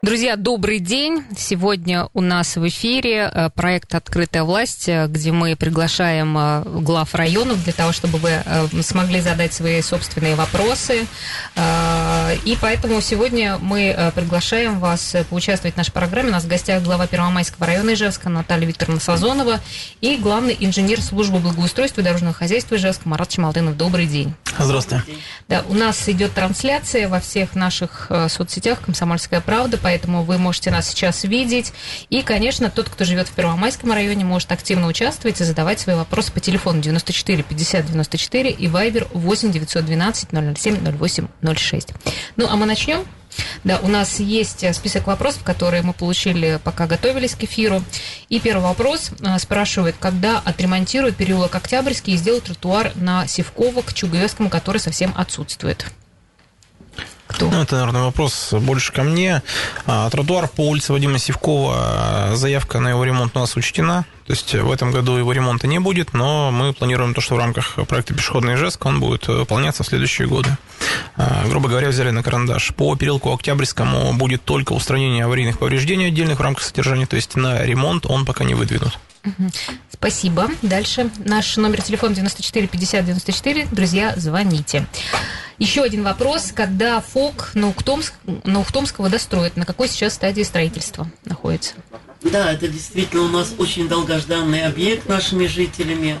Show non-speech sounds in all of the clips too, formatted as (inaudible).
Друзья, добрый день. Сегодня у нас в эфире э, проект «Открытая власть», э, где мы приглашаем э, глав районов для того, чтобы вы смогли задать свои собственные вопросы. И поэтому сегодня мы приглашаем вас поучаствовать в нашей программе. У нас в гостях глава Первомайского района Ижевска Наталья Викторовна Сазонова и главный инженер службы благоустройства и дорожного хозяйства Ижевска Марат Чемалдынов. Добрый день. Здравствуйте. Да, у нас идет трансляция во всех наших соцсетях «Комсомольская правда», поэтому вы можете нас сейчас видеть. И, конечно, тот, кто живет в Первомайском районе, может активно участвовать и задавать свои вопросы по телефону 94 50 94 и Viber 8 912 007 08 06. Ну, а мы начнем. Да, у нас есть список вопросов, которые мы получили, пока готовились к эфиру. И первый вопрос а, спрашивает, когда отремонтируют переулок Октябрьский и сделают тротуар на Севково к Чугуевскому, который совсем отсутствует. Кто? Ну, это, наверное, вопрос больше ко мне. А, тротуар по улице Вадима Сивкова, заявка на его ремонт у нас учтена. То есть в этом году его ремонта не будет, но мы планируем то, что в рамках проекта «Пешеходный Ижевск» он будет выполняться в следующие годы. А, грубо говоря, взяли на карандаш. По переулку Октябрьскому будет только устранение аварийных повреждений отдельных в рамках содержания, то есть на ремонт он пока не выдвинут. Спасибо. Дальше наш номер телефона 94 50 94. Друзья, звоните. Еще один вопрос. Когда ФОК на, Ухтомск, на Ухтомского достроят? На какой сейчас стадии строительства находится? Да, это действительно у нас очень долгожданный объект нашими жителями.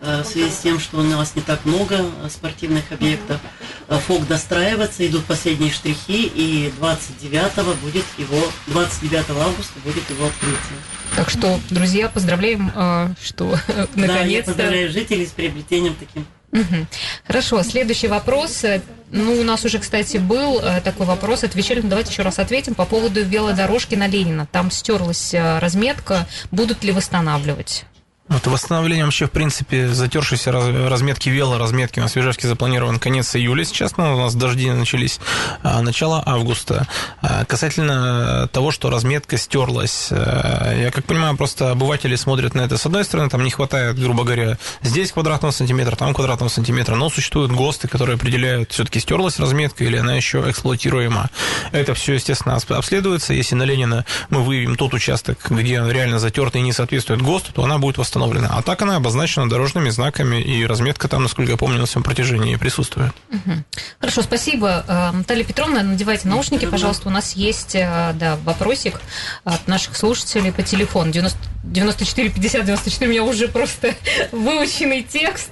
Э, в связи с тем, что у нас не так много спортивных объектов. Э, ФОК достраивается, идут последние штрихи, и 29 будет его, 29 августа будет его открытие. Так что, друзья, поздравляем, э, что наконец-то... (laughs) Да, я поздравляю жителей с приобретением таким Хорошо, следующий вопрос. Ну, у нас уже, кстати, был э, такой вопрос. Отвечали, ну, давайте еще раз ответим по поводу велодорожки на Ленина. Там стерлась э, разметка. Будут ли восстанавливать? Вот восстановление вообще, в принципе, затершейся разметки велоразметки на Свежевске запланирован конец июля сейчас, но у нас дожди начались а, начало августа. А, касательно того, что разметка стерлась, а, я как понимаю, просто обыватели смотрят на это с одной стороны, там не хватает, грубо говоря, здесь квадратного сантиметра, там квадратного сантиметра, но существуют ГОСТы, которые определяют, все-таки стерлась разметка или она еще эксплуатируема. Это все, естественно, обследуется. Если на Ленина мы выявим тот участок, где он реально затертый и не соответствует ГОСТу, то она будет восстановлена установлена. А так она обозначена дорожными знаками, и разметка там, насколько я помню, на всем протяжении присутствует. Угу. Хорошо, спасибо. Э, Наталья Петровна, надевайте наушники, пожалуйста. У нас есть э, да, вопросик от наших слушателей по телефону. 90, 94 50 94 у меня уже просто (laughs) выученный текст.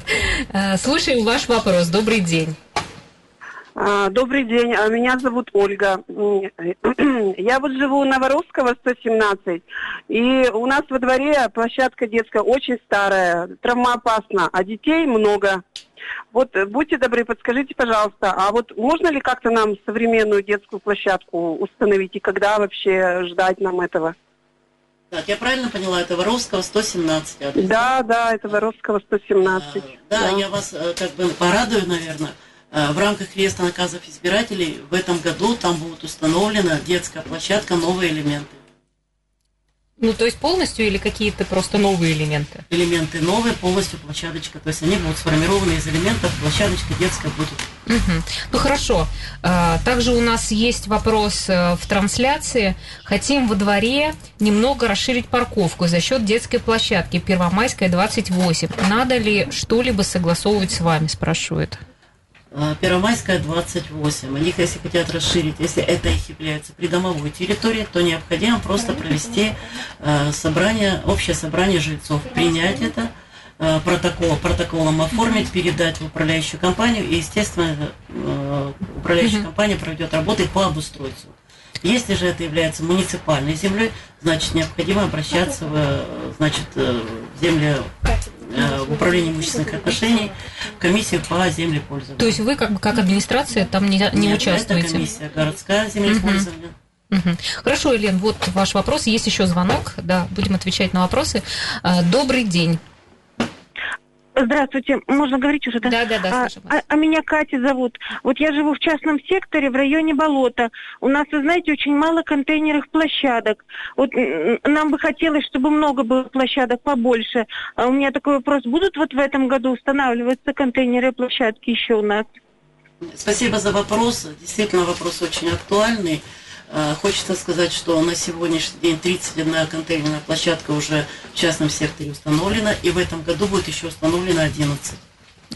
Э, слушаем ваш вопрос. Добрый день. А, добрый день, а, меня зовут Ольга. (clears throat) Я вот живу на Воровского 117, и у нас во дворе площадка детская очень старая, травмоопасна, а детей много. Вот будьте добры, подскажите, пожалуйста, а вот можно ли как-то нам современную детскую площадку установить, и когда вообще ждать нам этого? Так, я правильно поняла, это Воровского 117 адрес? Да, да, это Воровского 117. А, да, да, я вас э, как бы порадую, наверное. Э, в рамках реестра наказов избирателей в этом году там будет установлена детская площадка «Новые элементы». Ну, то есть полностью или какие-то просто новые элементы? Элементы новые, полностью площадочка. То есть они будут сформированы из элементов, площадочка детская будет. Угу. Ну, хорошо. А, также у нас есть вопрос э, в трансляции. Хотим во дворе немного расширить парковку за счет детской площадки Первомайская, 28. Надо ли что-либо согласовывать с вами, спрашивает. А, Первомайская 28. У них, если хотят расширить, если это их является придомовой территорией, то необходимо просто провести э, собрание, общее собрание жильцов, принять это, э, протокол, протоколом оформить, передать в управляющую компанию, и, естественно, э, управляющая компания проведет работы по обустройству. Если же это является муниципальной землей, значит, необходимо обращаться в, значит, в земле Э, в управлении имущественных отношений, комиссия по землепользованию. То есть вы как, как администрация там не, не Нет, участвуете? Это комиссия городская землепользования. Угу. Угу. Хорошо, Елен, вот ваш вопрос. Есть еще звонок. Да, будем отвечать на вопросы. Э, добрый день. Здравствуйте, можно говорить уже, да? Да, да, да, а, а, а меня Катя зовут. Вот я живу в частном секторе в районе болота. У нас, вы знаете, очень мало контейнерных площадок. Вот нам бы хотелось, чтобы много было площадок побольше. А у меня такой вопрос. Будут вот в этом году устанавливаться контейнеры площадки еще у нас? Спасибо за вопрос. Действительно, вопрос очень актуальный. Э, Хочется сказать, что на сегодняшний день 31 контейнерная площадка уже в частном секторе установлена, и в этом году будет еще установлено 11.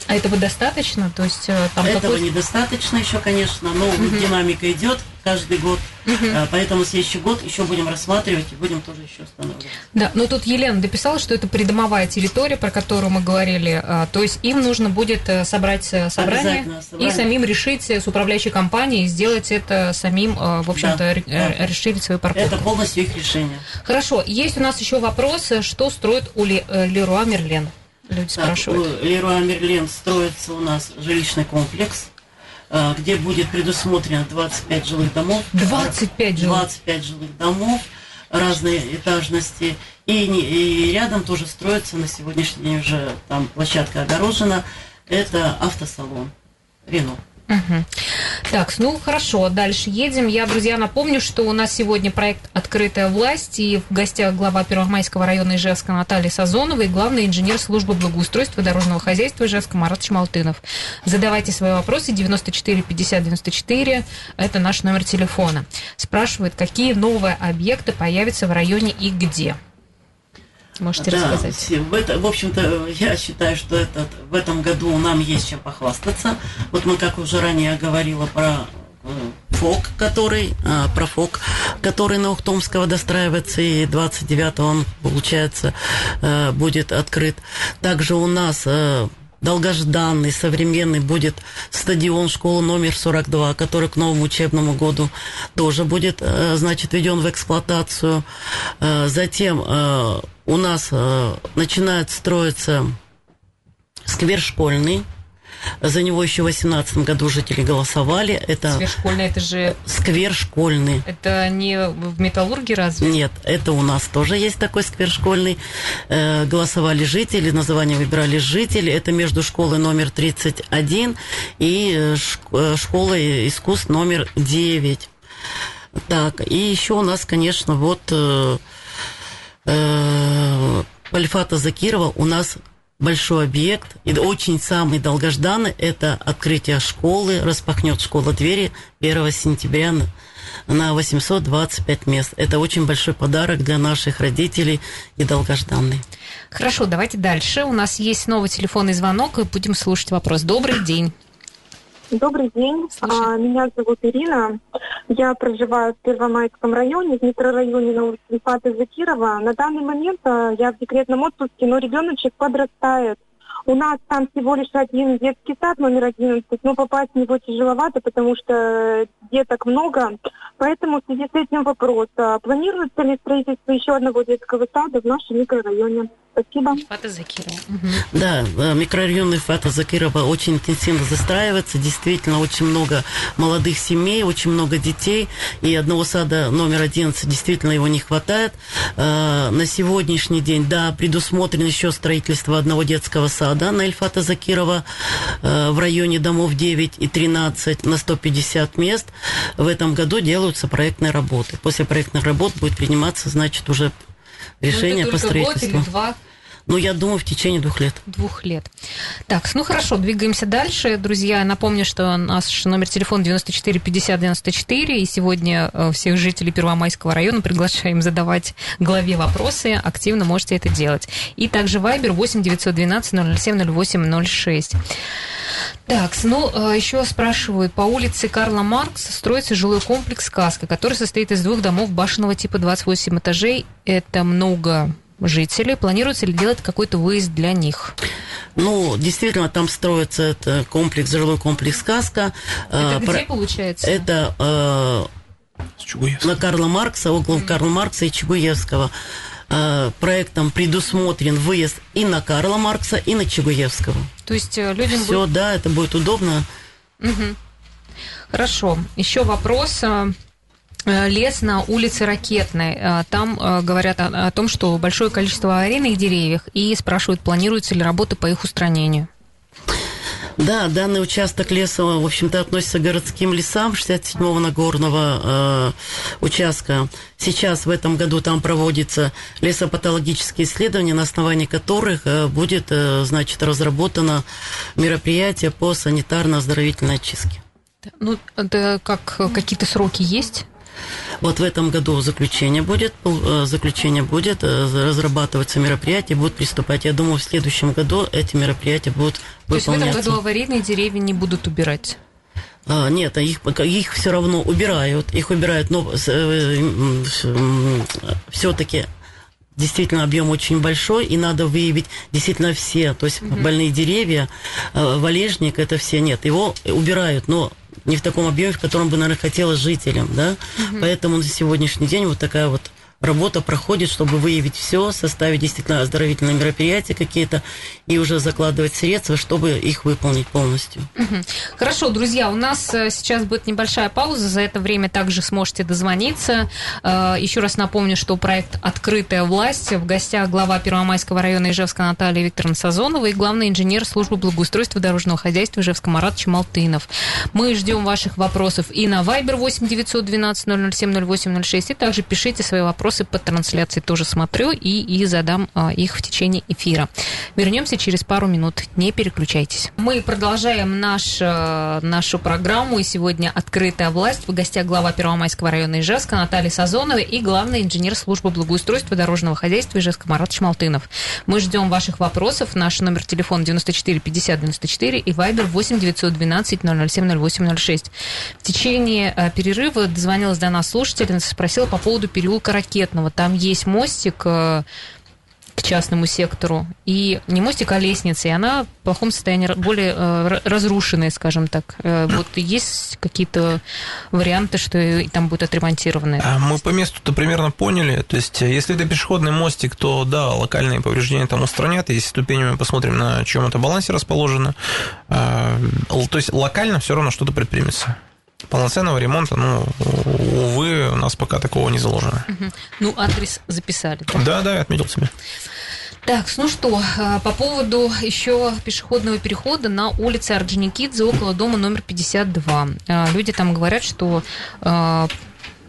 А этого достаточно? То есть э, там Этого недостаточно еще, конечно, но динамика идет каждый год, Э, поэтому следующий год еще будем рассматривать и будем тоже еще устанавливать. Да, но тут Елена дописала, что это придомовая территория, про которую мы говорили. а, То есть им нужно будет э, собрать э, собрание и самим решить э, с управляющей компанией сделать это самим, э, в общем-то, Да, да. э, расширить свою парковку. Это полностью их решение. Хорошо, есть у нас еще вопрос, э, что строит у Ле- э, Леруа Мерлен? Люди Так, спрашивают. у Леруа Мерлен строится у нас жилищный комплекс, э, где будет предусмотрено 25 жилых домов. 25 жилых. 25 жилых домов разной этажности. И, и рядом тоже строится на сегодняшний день уже там площадка огорожена. Это автосалон Рено. Так, ну хорошо, дальше едем. Я, друзья, напомню, что у нас сегодня проект «Открытая власть» и в гостях глава Первомайского района Ижевска Наталья Сазонова и главный инженер службы благоустройства дорожного хозяйства Ижевска Марат Шмалтынов. Задавайте свои вопросы 94 50 94, это наш номер телефона. Спрашивают, какие новые объекты появятся в районе и где. Можете Да, рассказать. в, это, в общем-то, я считаю, что этот, в этом году нам есть чем похвастаться. Вот мы, как уже ранее говорила про э, ФОК, который, а, про ФОК, который на Ухтомского достраивается, и 29 он, получается, э, будет открыт. Также у нас э, долгожданный, современный будет стадион школы номер 42, который к новому учебному году тоже будет, значит, введен в эксплуатацию. Затем у нас э, начинает строиться сквер школьный. За него еще в 2018 году жители голосовали. Это Сверхшкольная, это же сквер школьный. это не в металлурге разве? Нет, это у нас тоже есть такой сквер школьный. Э, голосовали жители, название выбирали жители. Это между школой номер 31 и э, э, школой искусств номер 9. Так, и еще у нас, конечно, вот э, э, Альфата Закирова у нас большой объект, и очень самый долгожданный, это открытие школы, распахнет школа двери 1 сентября на- на 825 мест. Это очень большой подарок для наших родителей и долгожданный. Хорошо, давайте дальше. У нас есть новый телефонный звонок, и будем слушать вопрос. Добрый день. Добрый день. А, Меня зовут Ирина. Я проживаю в Первомайском районе, в микрорайоне на улице Ильфата Закирова. На данный момент а, я в декретном отпуске, но ребеночек подрастает. У нас там всего лишь один детский сад номер 11, но попасть в него тяжеловато, потому что деток много. Поэтому в связи с этим вопрос, а планируется ли строительство еще одного детского сада в нашем микрорайоне? Спасибо. Фата Закирова. Мгм. Да, э, микрорайон Ильфата Закирова очень интенсивно застраивается. Действительно, очень много молодых семей, очень много детей. И одного сада номер 11 действительно его не хватает. Э, На сегодняшний день, да, предусмотрено еще строительство одного детского сада на Ильфата Закирова э, в районе домов 9 и 13 на 150 мест. В этом году делаются проектные работы. После проектных работ будет приниматься, значит, уже решение ну, по только год строительству. или два, Ну, я думаю, в течение двух лет. двух лет. Так, ну хорошо, двигаемся дальше. Друзья, напомню, что наш номер телефона 94 50 94, и сегодня э, всех жителей Первомайского района приглашаем задавать главе вопросы. Активно можете это делать. И также Вайбер 8 912 007 08 06. Так, ну, э, еще спрашивают, по улице Карла Маркса строится жилой комплекс «Сказка», который состоит из двух домов башенного типа 28 этажей. Это много жителей. Планируется ли делать какой-то выезд для них? Ну, действительно, там строится это комплекс, жилой комплекс «Сказка». Это А, где, про- получается? Это э, на Карла Маркса, около Карла Маркса и Чугуевского. Э, проектом предусмотрен выезд и на Карла Маркса, и на Чугуевского. То есть э, людям Все, будет... да, это будет удобно. Мгм. Хорошо. Еще вопрос. Э, лес на улице Ракетной. Э, там э, говорят о, о том, что большое количество аварийных деревьев и спрашивают, планируются ли работы по их устранению. Да, данный участок леса, в общем-то, относится к городским лесам 67-го Нагорного э, участка. Сейчас в этом году там проводятся лесопатологические исследования, на основании которых э, будет, э, значит, разработано мероприятие по санитарно-оздоровительной очистке. Ну, это как какие-то сроки есть? Вот в этом году заключение будет, э, заключение будет, э, разрабатываться мероприятия, будут приступать. Я думаю, в следующем году эти мероприятия будут То выполняться. То есть в этом году аварийные деревья не будут убирать? А, нет, их, их все равно убирают, их убирают, но э, все-таки действительно объем очень большой, и надо выявить действительно все, то есть угу. больные деревья, валежник, это все нет, его убирают, но не в таком объеме, в котором бы, наверное, хотелось жителям, да, угу. поэтому на сегодняшний день вот такая вот работа проходит, чтобы выявить все, составить действительно оздоровительные мероприятия какие-то и уже закладывать средства, чтобы их выполнить полностью. Хорошо, друзья, у нас э, сейчас будет небольшая пауза, за это время также сможете дозвониться. Э, еще раз напомню, что проект «Открытая власть» в гостях глава Первомайского района Ижевска Наталья Викторовна Сазонова и главный инженер службы благоустройства дорожного хозяйства Ижевска Марат Чемалтынов. Мы ждем ваших вопросов и на Viber 8 912 007 0806, и также пишите свои вопросы вопросы по трансляции тоже смотрю и, и задам а, их в течение эфира. Вернемся через пару минут. Не переключайтесь. Мы продолжаем наш, а, нашу программу. И сегодня «Открытая власть». В гостях глава Первомайского района Ижевска Наталья Сазонова и главный инженер службы благоустройства дорожного хозяйства Ижевска Марат Шмалтынов. Мы ждем ваших вопросов. Наш номер телефона 94 50 94 и вайбер 8 912 007 0806. В течение а, перерыва дозвонилась до нас слушательница, спросила по поводу переулка Ракет конкретного. Там есть мостик э, к частному сектору. И не мостик, а лестница. И она в плохом состоянии, более э, разрушенная, скажем так. Э, вот есть какие-то варианты, что там будет отремонтированы? А мы по месту-то примерно поняли. То есть, если это пешеходный мостик, то да, локальные повреждения там устранят. Если ступенями посмотрим, на чем это балансе расположено. То есть, локально все равно что-то предпримется полноценного ремонта, ну, увы, у нас пока такого не заложено. Ну, адрес записали. Да, да, да я отметил себе. Так, ну что, э, по поводу еще пешеходного перехода на улице Орджоникидзе около дома номер 52. Э, люди там говорят, что э,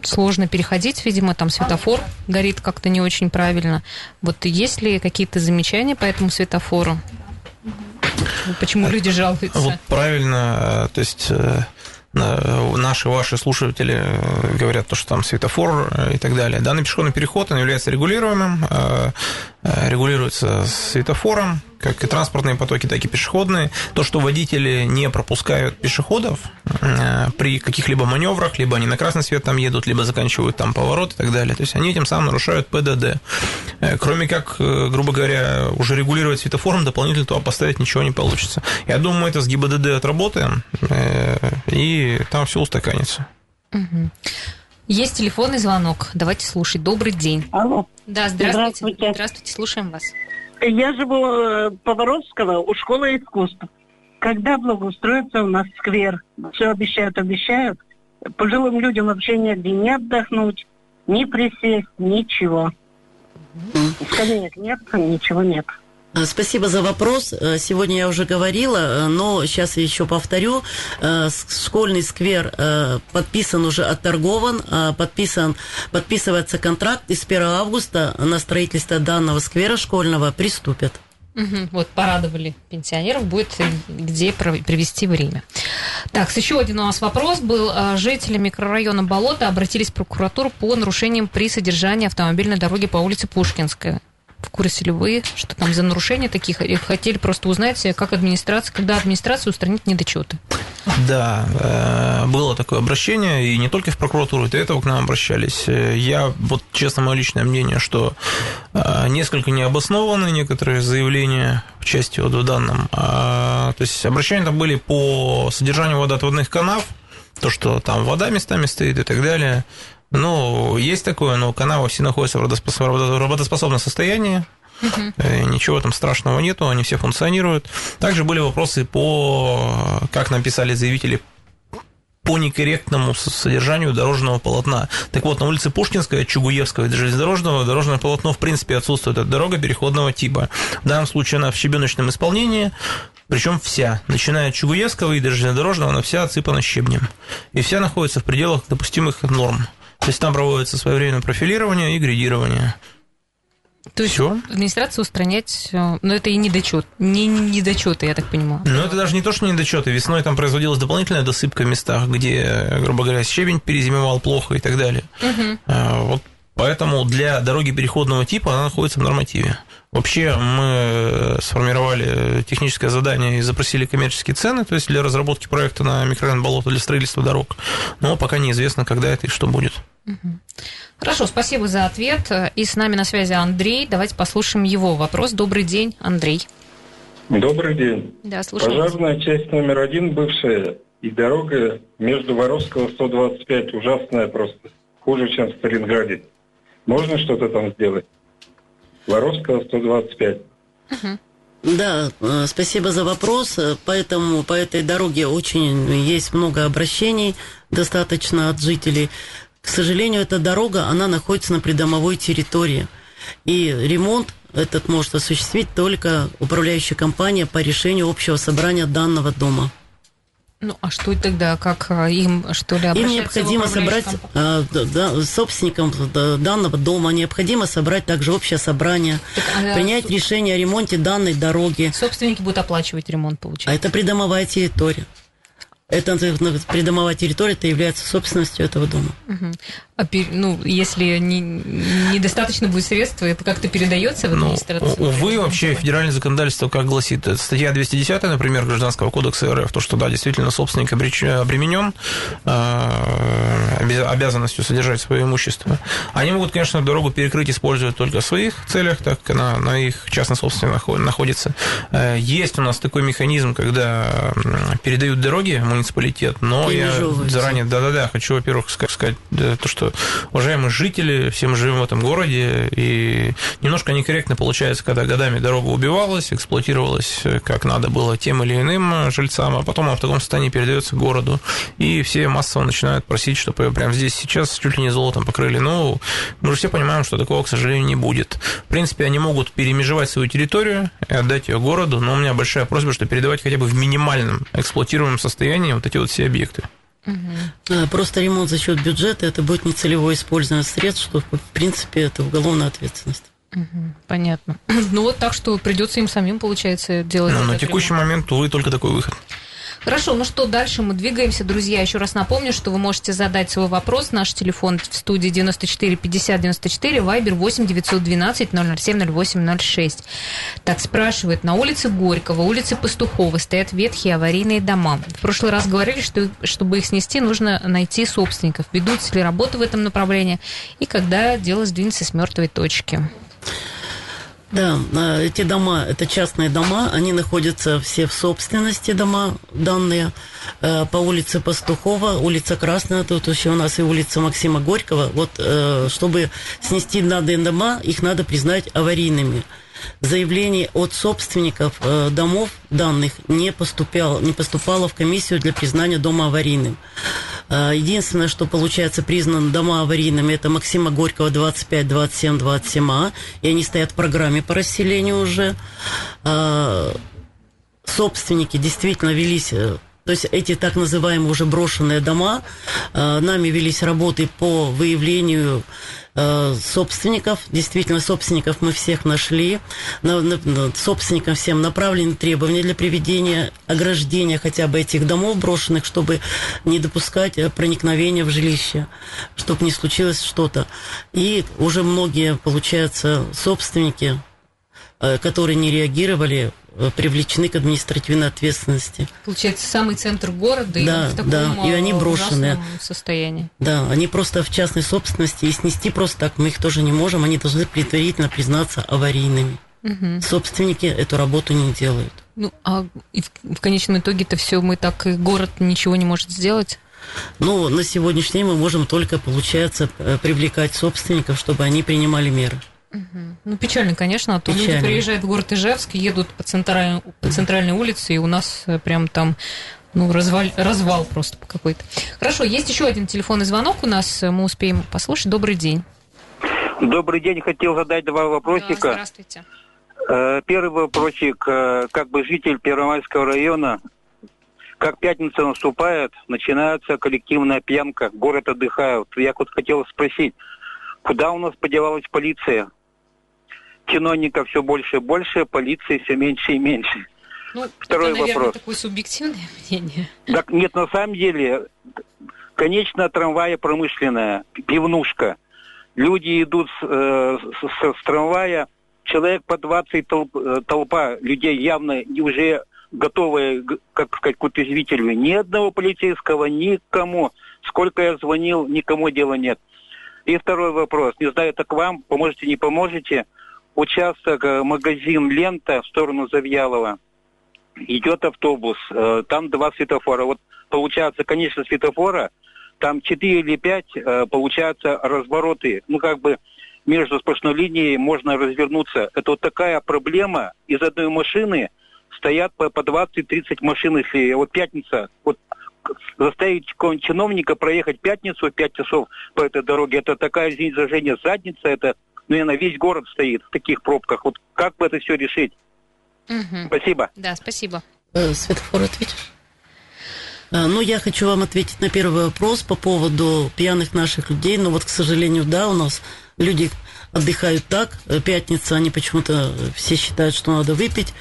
сложно переходить, видимо, там светофор горит как-то не очень правильно. Вот есть ли какие-то замечания по этому светофору? Почему люди жалуются? Вот правильно, то есть Э, наши, ваши слушатели э, говорят, то, что там светофор э, и так далее. Данный пешеходный переход он является регулируемым, регулируется светофором, как и транспортные потоки, так и пешеходные. То, что водители не пропускают пешеходов э, при каких-либо маневрах, либо они на красный свет там едут, либо заканчивают там поворот и так далее. То есть они этим самым нарушают ПДД. Э, кроме как, э, грубо говоря, уже регулировать светофором, дополнительно туда поставить ничего не получится. Я думаю, мы это с ГИБДД отработаем, и там все устаканится. Есть телефонный звонок. Давайте слушать. Добрый день. Алло. Да, здравствуйте. Здравствуйте, здравствуйте слушаем вас. Я живу э, Поворовского у школы искусств. Когда благоустроится у нас сквер? Все обещают, обещают. Пожилым людям вообще негде не отдохнуть, ни присесть, ничего. Скамеек нет, ничего нет. Э, спасибо за вопрос. Э, сегодня я уже говорила, э, но сейчас еще повторю. Школьный сквер подписан уже, отторгован, подписан, подписывается контракт, и с 1 августа на строительство данного сквера школьного приступят. Угу, вот порадовали пенсионеров, будет где провести время. Так, еще один у нас вопрос был. Жители микрорайона Болота обратились в прокуратуру по нарушениям при содержании автомобильной дороги по улице Пушкинская в курсе ли вы, что там за нарушения таких, и хотели просто узнать, как администрация, когда администрация устранит недочеты? Да, э, было такое обращение, и не только в прокуратуру, до этого к нам обращались. Я, вот честно, мое личное мнение, что э, несколько необоснованы некоторые заявления в части вот в данном. То есть обращения там были по содержанию водоотводных канав, то, что там вода местами стоит и так далее. Ну, есть такое, но канавы все находятся в работоспособном состоянии. Uh-huh. Ничего там страшного нету, они все функционируют. Также были вопросы по, как нам писали заявители, по некорректному содержанию дорожного полотна. Так вот, на улице Пушкинская, Чугуевского и железнодорожного дорожное полотно в принципе отсутствует. Это дорога переходного типа. В данном случае она в щебеночном исполнении, причем вся, начиная от Чугуевского и до железнодорожного, она вся отсыпана щебнем. И вся находится в пределах допустимых норм. То есть там проводится своевременное профилирование и градирование. То есть Всё? администрация устранять, э, но это и недочет, не недочеты, я так понимаю. Ну, это даже не то, что недочеты. Весной там производилась дополнительная досыпка в местах, где, грубо говоря, щебень перезимовал плохо и так далее. Угу. Вот Поэтому для дороги переходного типа она находится в нормативе. Вообще мы сформировали техническое задание и запросили коммерческие цены, то есть для разработки проекта на микрорайон болота для строительства дорог. Но пока неизвестно, когда это и что будет. Хорошо, спасибо за ответ. И с нами на связи Андрей. Давайте послушаем его вопрос. Добрый день, Андрей. Добрый день. Да, слушаю Пожарная часть номер один бывшая и дорога между Воровского 125 ужасная просто. Хуже, чем в Сталинграде. Можно что-то там сделать? Воровского 125. Угу. Да, э, спасибо за вопрос. Поэтому по этой дороге очень есть много обращений, достаточно от жителей. К сожалению, эта дорога, она находится на придомовой территории. И ремонт этот может осуществить только управляющая компания по решению общего собрания данного дома. Ну, а что тогда, как а, им, что ли, Им необходимо собрать, а, да, собственникам данного дома необходимо собрать также общее собрание, так, а, принять решение о ремонте данной дороги. Собственники будут оплачивать ремонт, получается? А это придомовая территория. Это придомовая территория, это является собственностью этого дома. Угу. А, ну, если не, недостаточно будет средств, это как-то передается в ну, администрацию? Ну, увы, вообще федеральное законодательство как гласит? Статья 210, например, Гражданского кодекса РФ, то, что, да, действительно, собственник обременен э, обязанностью содержать свое имущество. Они могут, конечно, дорогу перекрыть, использовать только в своих целях, так как она на их частной собственности находится. Э, есть у нас такой механизм, когда передают дороги муниципалитет, но я заранее, да-да-да, хочу, во-первых, сказать то, что уважаемые жители, все мы живем в этом городе, и немножко некорректно получается, когда годами дорога убивалась, эксплуатировалась как надо было тем или иным жильцам, а потом она в таком состоянии передается городу, и все массово начинают просить, чтобы прямо здесь сейчас чуть ли не золотом покрыли. Ну, мы же все понимаем, что такого, к сожалению, не будет. В принципе, они могут перемежевать свою территорию и отдать ее городу, но у меня большая просьба, что передавать хотя бы в минимальном эксплуатируемом состоянии вот эти вот все объекты. Угу. Просто ремонт за счет бюджета это будет нецелевое использование средств, что в принципе это уголовная ответственность. Угу, понятно. (clears throat) Ну вот так что придется им самим, получается, делать. Ну, на текущий ремонт. момент, увы, только такой выход. Хорошо, ну что, дальше мы двигаемся. Друзья, еще раз напомню, что вы можете задать свой вопрос. Наш телефон в студии 94 50 94, вайбер 8 912 007 08 06. Так, спрашивает, на улице Горького, улице Пастухова стоят ветхие аварийные дома. В прошлый раз говорили, что чтобы их снести, нужно найти собственников. Ведутся ли работы в этом направлении и когда дело сдвинется с мертвой точки? Да, а, эти дома, это частные дома, они находятся все в собственности дома данные э, по улице Пастухова, улица Красная, тут еще у нас и улица Максима Горького. Вот э, чтобы снести данные дома, их надо признать аварийными заявлений от собственников э, домов данных не, поступало, не поступало в комиссию для признания дома аварийным. Э, единственное, что получается признан дома аварийными, это Максима Горького 25, 27, 27А, и они стоят в программе по расселению уже. Э, собственники действительно велись то есть эти так называемые уже брошенные дома, э, нами велись работы по выявлению э, собственников. Действительно, собственников мы всех нашли. На, на, собственникам всем направлены требования для приведения ограждения хотя бы этих домов брошенных, чтобы не допускать э, проникновения в жилище, чтобы не случилось что-то. И уже многие, получается, собственники, которые не реагировали, привлечены к административной ответственности. Получается, самый центр города да, и в таком да, и они брошенные состоянии. Да, они просто в частной собственности, и снести просто так мы их тоже не можем, они должны предварительно признаться аварийными. Угу. Собственники эту работу не делают. Ну, а в, в конечном итоге-то все мы так, и город ничего не может сделать? Ну, на сегодняшний день мы можем только, получается, э, привлекать собственников, чтобы они принимали меры. Ну, печально, конечно, а то печально. люди приезжают в город Ижевск, едут по центральной, по центральной улице, и у нас э, прям там ну, развал, развал просто какой-то. Хорошо, есть еще один телефонный звонок у нас, мы успеем послушать. Добрый день. Добрый день, хотел задать два вопросика. Да, здравствуйте. Э, Первый вопросик, э, как бы житель Первомайского района, как пятница наступает, начинается коллективная пьянка, город отдыхает. Я вот хотел спросить, куда у нас подевалась полиция? Чиновников все больше и больше, полиции все меньше и меньше. Ну, Второй это, наверное, вопрос. такое субъективное (laughs) мнение. Так нет, на самом деле, конечно, трамвая промышленная, пивнушка. Люди идут с, э, с- с трамвая, человек по 20 толп- э, толпа людей явно уже готовые, как сказать, к утрезвителю. Ни одного полицейского, никому. Сколько я звонил, никому дела нет. И второй вопрос. Не знаю, это к вам, поможете, не поможете. Участок, э, магазин «Лента» в сторону Завьялова идет автобус, э, там два светофора. Вот получается, конечно, светофора, там 4 или 5, э, получается, развороты. Ну, как бы между сплошной линией можно развернуться. Это вот такая проблема. Из одной машины стоят по, по 20-30 машин, если вот пятница, вот заставить чиновника проехать пятницу 5 часов по этой дороге, это такая, извините задница, это, наверное, весь город стоит в таких пробках. Вот как бы это все решить? Мгм. Спасибо. Да, спасибо. Э, Светофор ответишь? А, Ну, я хочу вам ответить на первый вопрос по поводу пьяных наших людей. Ну, вот, к сожалению, да, у нас люди отдыхают так. Э, Пятница, они почему-то э, все считают, что надо выпить.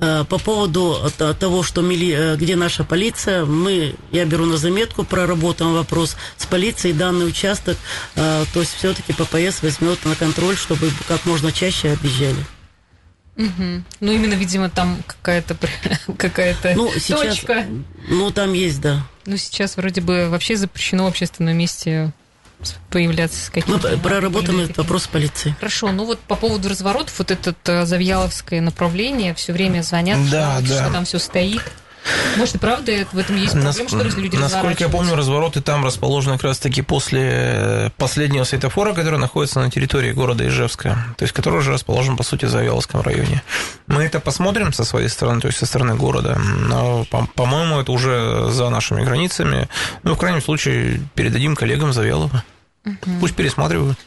А, По поводу того, что мили- э, где наша полиция, мы, я беру на заметку, проработаем вопрос с полицией, данный участок, то есть все-таки ППС возьмет на контроль, чтобы как можно чаще объезжали. Мгм. Ну, именно, видимо, там какая-то (laughs) какая-то Ну, сейчас, точка. ну, там есть, да. Ну, сейчас вроде бы вообще запрещено в общественном месте появляться с Мы какими-то... проработаем этот вопрос с полицией. Хорошо, ну вот по поводу разворотов, вот это э, Завьяловское направление, все время звонят, Да, что, да. что там все стоит. Может, и правда в этом есть проблема, Нас- что люди Насколько я помню, развороты там расположены как раз-таки после э, последнего светофора, который находится на территории города Ижевска, то есть который уже расположен, по сути, в Завьяловском районе. Мы это посмотрим со своей стороны, то есть со стороны города, но, по- по-моему, это уже за нашими границами. Ну, в крайнем случае, передадим коллегам Завьялова. Пусть пересматривают.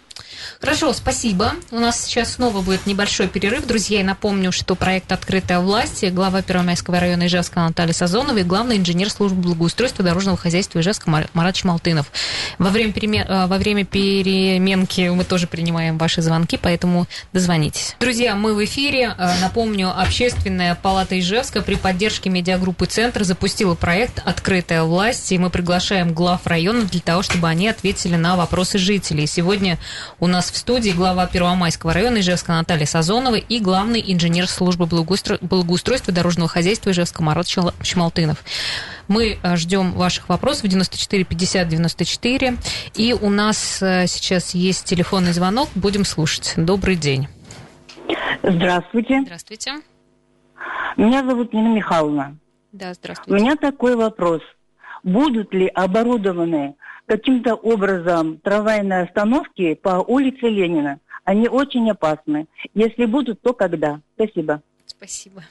Хорошо, спасибо. У нас сейчас снова будет небольшой перерыв. Друзья, я напомню, что проект «Открытая власть», глава Первомайского района Ижевска Наталья Сазонова и главный инженер службы благоустройства дорожного хозяйства Ижевска Мар- Марат Чмалтынов. Во время, перемен- э, во время переменки мы тоже принимаем ваши звонки, поэтому дозвонитесь. Друзья, мы в эфире. Э, Напомню, Общественная палата Ижевска при поддержке медиагруппы «Центр» запустила проект «Открытая власть», и мы приглашаем глав района для того, чтобы они ответили на вопросы жителей. Сегодня у нас в студии глава Первомайского района Ижевска Наталья Сазонова и главный инженер службы благоустро- благоустройства дорожного хозяйства Ижевска Марат Чмалтынов. Мы э, ждем ваших вопросов 94 50 94. И у нас э, сейчас есть телефонный звонок. Будем слушать. Добрый день. Здравствуйте. Здравствуйте. Меня зовут Нина Михайловна. Да, У здравствуйте. меня такой вопрос. Будут ли оборудованы каким-то образом трамвайные остановки по улице Ленина? Они очень опасны. Если будут, то когда? Спасибо. Спасибо.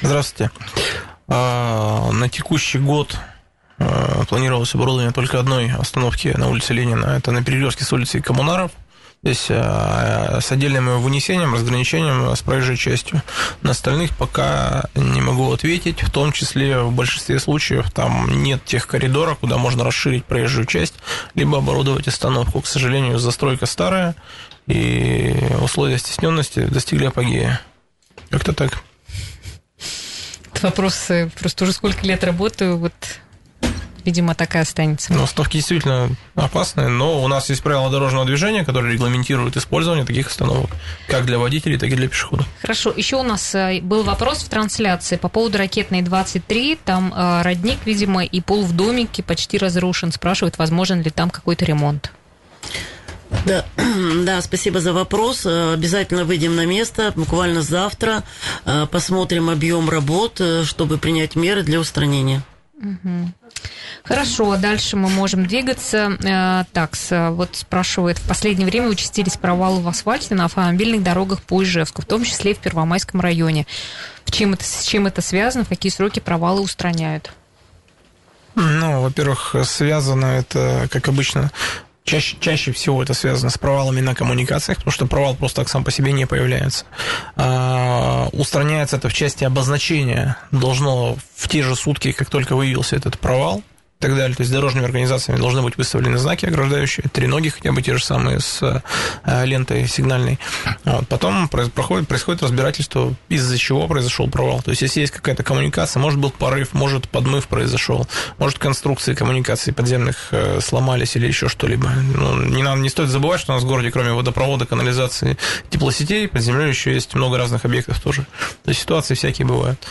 Здравствуйте. А, На текущий год а, планировалось оборудование только одной остановки на улице Ленина. Это на перекрестке с улицей Коммунаров. Здесь а, с отдельным вынесением, разграничением с проезжей частью. На остальных пока не могу ответить. В том числе в большинстве случаев там нет тех коридоров, куда можно расширить проезжую часть, либо оборудовать остановку. К сожалению, застройка старая, и условия стесненности достигли апогея. Как-то так. Вопрос, просто уже сколько лет работаю, вот, видимо, такая останется. Ну, остановки действительно опасные, но у нас есть правила дорожного движения, которые регламентируют использование таких остановок, как для водителей, так и для пешеходов. Хорошо, еще у нас э, был вопрос в трансляции по поводу ракетной 23. Там э, родник, видимо, и пол в домике почти разрушен. Спрашивают, возможен ли там какой-то ремонт. Да, (clears throat) да, спасибо за вопрос. Э, Обязательно выйдем на место буквально завтра. Посмотрим объем работ, чтобы принять меры для устранения. Хорошо, дальше мы можем двигаться. Э, Так, с- вот спрашивает, в последнее время участились провалы в асфальте на автомобильных дорогах по Ижевску, в том числе и в Первомайском районе. В чем это, с чем это связано, в какие сроки провалы устраняют? Ну, во-первых, связано это, как обычно, Чаще, чаще всего это связано с провалами на коммуникациях, потому что провал просто так сам по себе не появляется. А, устраняется это в части обозначения. Должно в те же сутки, как только выявился этот провал, так далее. То есть дорожными организациями должны быть выставлены знаки ограждающие, три ноги хотя бы те же самые с э, лентой сигнальной. Вот. Потом проходит, происходит разбирательство, из-за чего произошел провал. То есть если есть какая-то коммуникация, может был порыв, может подмыв произошел, может конструкции коммуникаций подземных э, сломались или еще что-либо. Ну, не, надо, не стоит забывать, что у нас в городе, кроме водопровода, канализации, теплосетей, под землей еще есть много разных объектов тоже. То есть ситуации всякие бывают.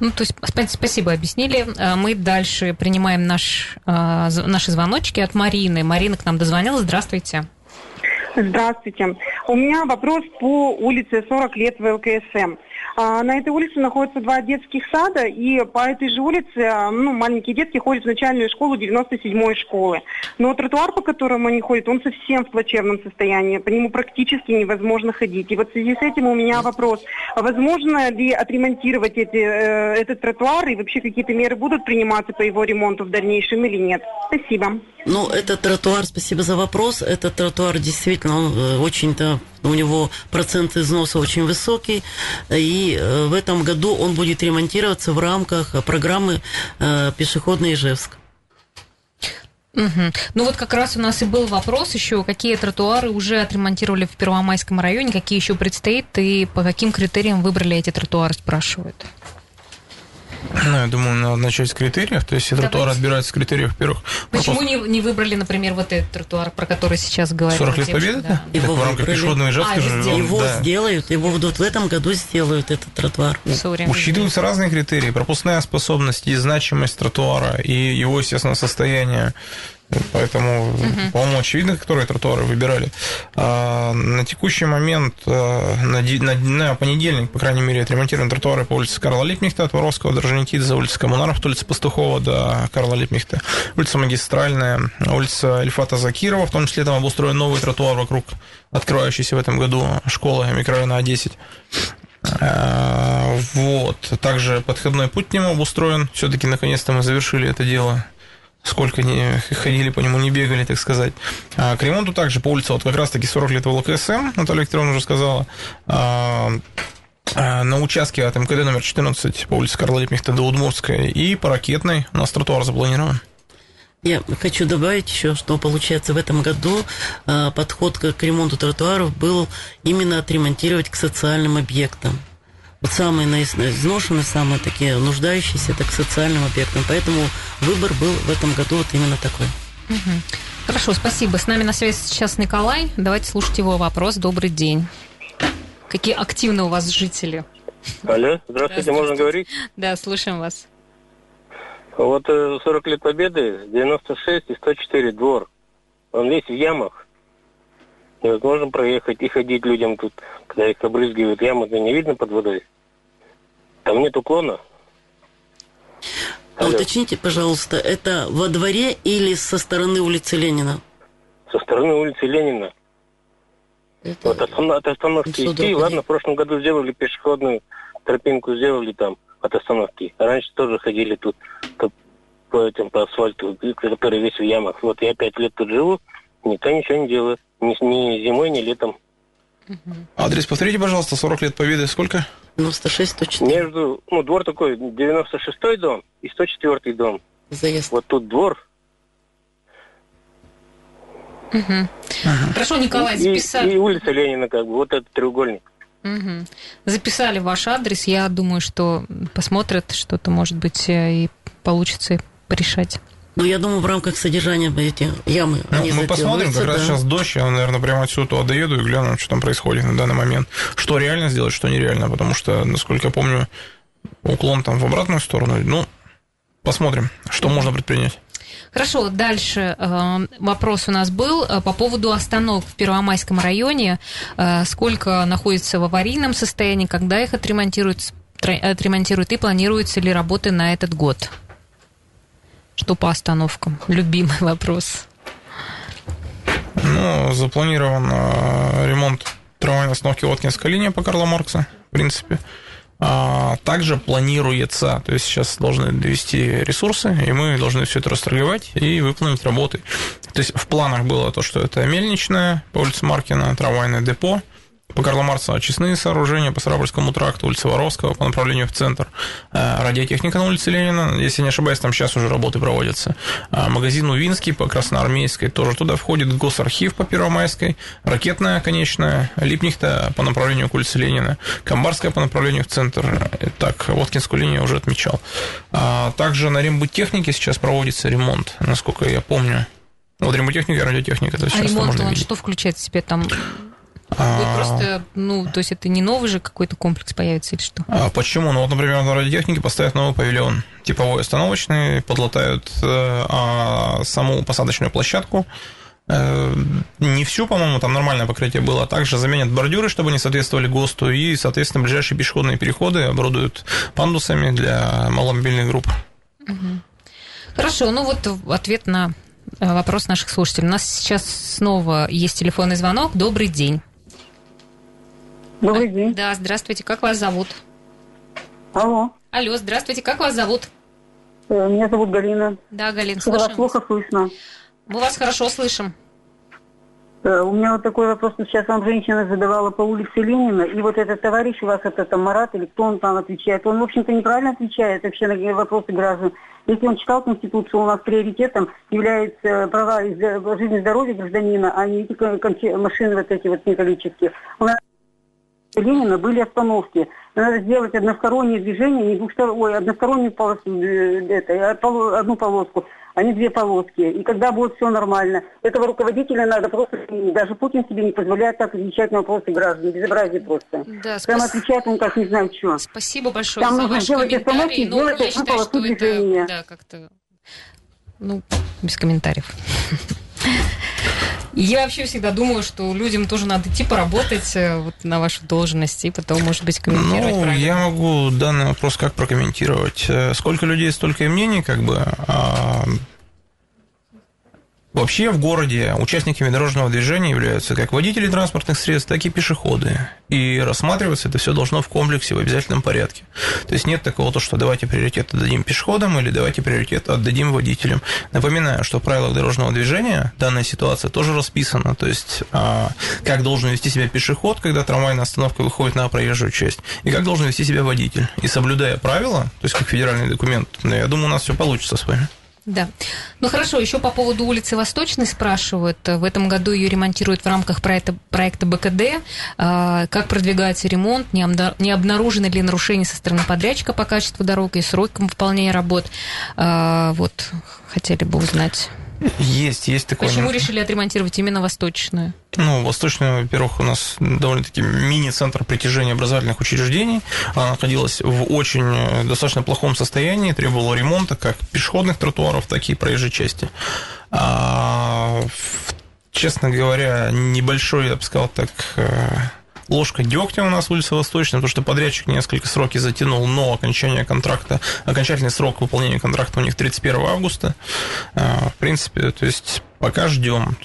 Ну, то есть, спасибо, объяснили. А, мы дальше принимаем наш, а, наши звоночки от Марины. Марина к нам дозвонилась. Здравствуйте. Здравствуйте. У меня вопрос по улице 40 лет в ЛКСМ. А, на этой улице находятся два детских сада, и по этой же улице а, ну, маленькие детки ходят в начальную школу 97-й школы. Но тротуар, по которому они ходят, он совсем в плачевном состоянии. По нему практически невозможно ходить. И вот в связи с этим у меня вопрос. А возможно ли отремонтировать эти, э, этот тротуар, и вообще какие-то меры будут приниматься по его ремонту в дальнейшем или нет? Спасибо. Ну, этот тротуар, спасибо за вопрос. Этот тротуар действительно э, очень-то у него процент износа очень высокий, и э, в этом году он будет ремонтироваться в рамках программы э, «Пешеходный Ижевск». Угу. Ну вот как раз у нас и был вопрос еще, какие тротуары уже отремонтировали в Первомайском районе, какие еще предстоит, и по каким критериям выбрали эти тротуары, спрашивают. Ну, я думаю, надо начать с критериев. То есть, Давайте. тротуар отбирается с критериев первых. Почему не, не выбрали, например, вот этот тротуар, про который сейчас говорим? 40 лет победы? Да. Его так, в рамках пешеходного а, же. Его да. сделают, его будут в этом году сделают этот тротуар. Учитываются разные критерии. Пропускная способность и значимость тротуара, и его, естественно, состояние Поэтому, угу. по-моему, очевидно, которые тротуары выбирали. А, на текущий момент, а, на, на, на понедельник, по крайней мере, отремонтированы тротуары по улице Карла Липнихта от Воровского до Орджоникидзе, улица Коммунаров, улица Пастухова до Карла Липнихта, улица Магистральная, улица Эльфата Закирова, в том числе там обустроен новый тротуар вокруг открывающейся в этом году школы микрорайона А10. А, вот. Также подходной путь к нему обустроен. Все-таки наконец-то мы завершили это дело сколько не ходили по нему, не бегали, так сказать. А к ремонту также по улице, вот как раз-таки 40 лет ВЛКСМ, Наталья Викторовна уже сказала, а, а, на участке от МКД номер 14 по улице Карла Липнихта до Удмуртская и по ракетной у нас тротуар запланирован. Я хочу добавить еще, что получается в этом году а, подход к ремонту тротуаров был именно отремонтировать к социальным объектам вот самые изношенные, самые такие нуждающиеся, это к социальным объектам. Поэтому выбор был в этом году вот именно такой. Угу. Хорошо, спасибо. С нами на связи сейчас Николай. Давайте слушать его вопрос. Добрый день. Какие активные у вас жители? Алло, здравствуйте, здравствуйте. можно говорить? Да, слушаем вас. Вот 40 э, лет Победы, 96 и 104 двор. Он весь в ямах. Невозможно проехать и ходить людям тут, когда их обрызгивают. Ямы-то не видно под водой. Там нет уклона. А уточните, пожалуйста, это во дворе или со стороны улицы Ленина? Со стороны улицы Ленина. Это... Вот от, от остановки идти, ладно, в прошлом году сделали пешеходную тропинку, сделали там от остановки. Раньше тоже ходили тут по, по этим по асфальту, который весь в ямах. Вот я пять лет тут живу, никто ничего не делает. Ни, ни зимой, ни летом. Адрес повторите, пожалуйста, 40 лет Победы, сколько? 96, 104. Между, ну, двор такой, 96-й дом и 104-й дом. Заезд. Вот тут двор. Угу. Ага. Хорошо, Николай, записали. И, и улица Ленина, как бы, вот этот треугольник. Угу. Записали ваш адрес. Я думаю, что посмотрят, что-то, может быть, э, и получится порешать. Ну, я думаю, в рамках содержания эти ямы ну, они Мы посмотрим, как да. раз сейчас дождь, я, наверное, прямо отсюда туда доеду и гляну, что там происходит на данный момент. Что реально сделать, что нереально, потому что, насколько я помню, уклон там в обратную сторону. Ну, посмотрим, что можно предпринять. Хорошо, дальше э, вопрос у нас был э, по поводу остановок в Первомайском районе. Э, сколько находится в аварийном состоянии, когда их отремонтируют, отремонтируют и планируются ли работы на этот год? Что по остановкам? Любимый вопрос. Ну, запланирован э, ремонт трамвайной остановки Воткинская линия по Карла Маркса, в принципе. А, также планируется, то есть сейчас должны довести ресурсы, и мы должны все это расторговать и выполнить работы. То есть в планах было то, что это мельничная по улице Маркина, трамвайное депо, по Карла Марса очистные сооружения по Сарапульскому тракту, улице Воровского по направлению в центр, э, радиотехника на улице Ленина, если не ошибаюсь, там сейчас уже работы проводятся, э, магазин Увинский по Красноармейской, тоже туда входит госархив по Первомайской, ракетная конечная, Липнихта по направлению к улице Ленина, Камбарская по направлению в центр, так, Воткинскую линию уже отмечал. А также на рембыттехнике сейчас проводится ремонт, насколько я помню. Вот ремонтехника и радиотехника. То есть а ремонт, можно он видеть. что включает в себе там? А, просто, ну, то есть это не новый же какой-то комплекс появится или что? А почему? Ну вот, например, на радиотехнике поставят новый павильон, типовой остановочный, подлатают э, а, саму посадочную площадку, Э, не всю, по-моему, там нормальное покрытие было, а также заменят бордюры, чтобы они соответствовали ГОСТу, и, соответственно, ближайшие пешеходные переходы оборудуют пандусами для маломобильных групп. Хорошо, ну вот ответ на э, вопрос наших слушателей. У нас сейчас снова есть телефонный звонок. Добрый день. Добрый день. Да, здравствуйте. Как вас зовут? Алло, Алло, здравствуйте. Как вас зовут? э, меня зовут Галина. Да, Галин, Что вас слушаем. плохо слышно. Мы вас хорошо слышим. Э, У меня вот такой вопрос. Сейчас вам женщина задавала по улице Ленина, и вот этот товарищ у вас, это там Марат, или кто он там отвечает, он, в общем-то, неправильно отвечает вообще на вопросы граждан. Если он читал Конституцию, у нас приоритетом являются права и зда- жизнь и здоровье гражданина, а не эти машины вот эти вот металлические. У нас Ленина были остановки. Надо сделать одностороннее движение, не двухстороннее, ой, одностороннюю полосу, э, это, поло- одну полоску, а не две полоски. И когда будет все нормально. Этого руководителя надо просто, даже Путин себе не позволяет так отвечать на вопросы граждан. Безобразие просто. Да, Прямо спас- отвечает он как не знаю что. Спасибо большое Там за нужно ваш сделать остановки, Ну, сделать одну считаю, полосу что это движения. да, как-то ну, без комментариев. (laughs) Я вообще всегда думаю, что людям тоже надо идти поработать э, вот на вашу должность и потом, может быть, комментировать Ну, правильно. я могу данный вопрос как прокомментировать. Э, Сколько людей, столько и мнений, как бы. Вообще в городе участниками дорожного движения являются как водители транспортных средств, так и пешеходы. И рассматриваться это все должно в комплексе, в обязательном порядке. То есть нет такого, то, что давайте приоритет отдадим пешеходам или давайте приоритет отдадим водителям. Напоминаю, что в правилах дорожного движения данная ситуация тоже расписана. То есть а, как должен вести себя пешеход, когда трамвайная остановка выходит на проезжую часть, и как должен вести себя водитель. И соблюдая правила, то есть как федеральный документ, я думаю, у нас все получится с вами. Да. Ну хорошо, еще по поводу улицы Восточной спрашивают. В этом году ее ремонтируют в рамках проекта, проекта БКД. А, Как продвигается ремонт? Не обна- Не обнаружены ли нарушения со стороны подрядчика по качеству дорог и срокам выполнения работ? А, Вот, хотели бы узнать. Есть, есть такое. Почему решили отремонтировать именно Восточную? Ну, Восточная, во-первых, у нас довольно-таки мини-центр притяжения образовательных учреждений. Она находилась в очень э, достаточно плохом состоянии, требовала ремонта как пешеходных тротуаров, так и проезжей части. А, честно говоря, небольшой, я бы сказал так, э, ложка дегтя у нас улица Восточная, потому что подрядчик несколько сроки затянул, но окончание контракта, окончательный срок выполнения контракта у них 31 августа. А, В принципе, то есть пока ждем.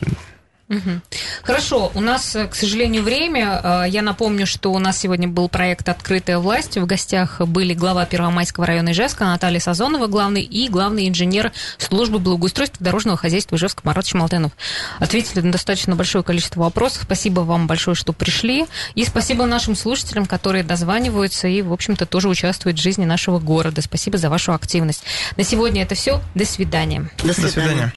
Хорошо, у нас, э, к сожалению, время. Э, Я напомню, что у нас сегодня был проект «Открытая власть». В гостях были глава Первомайского района Ижевска Наталья Сазонова, главный, и главный инженер службы благоустройства дорожного хозяйства Ижевска Марат Шмалтенов. Ответили на достаточно большое количество вопросов. Спасибо вам большое, что пришли. И спасибо нашим слушателям, которые дозваниваются и, в общем-то, тоже участвуют в жизни нашего города. Спасибо за вашу активность. На сегодня это все. До свидания. До свидания.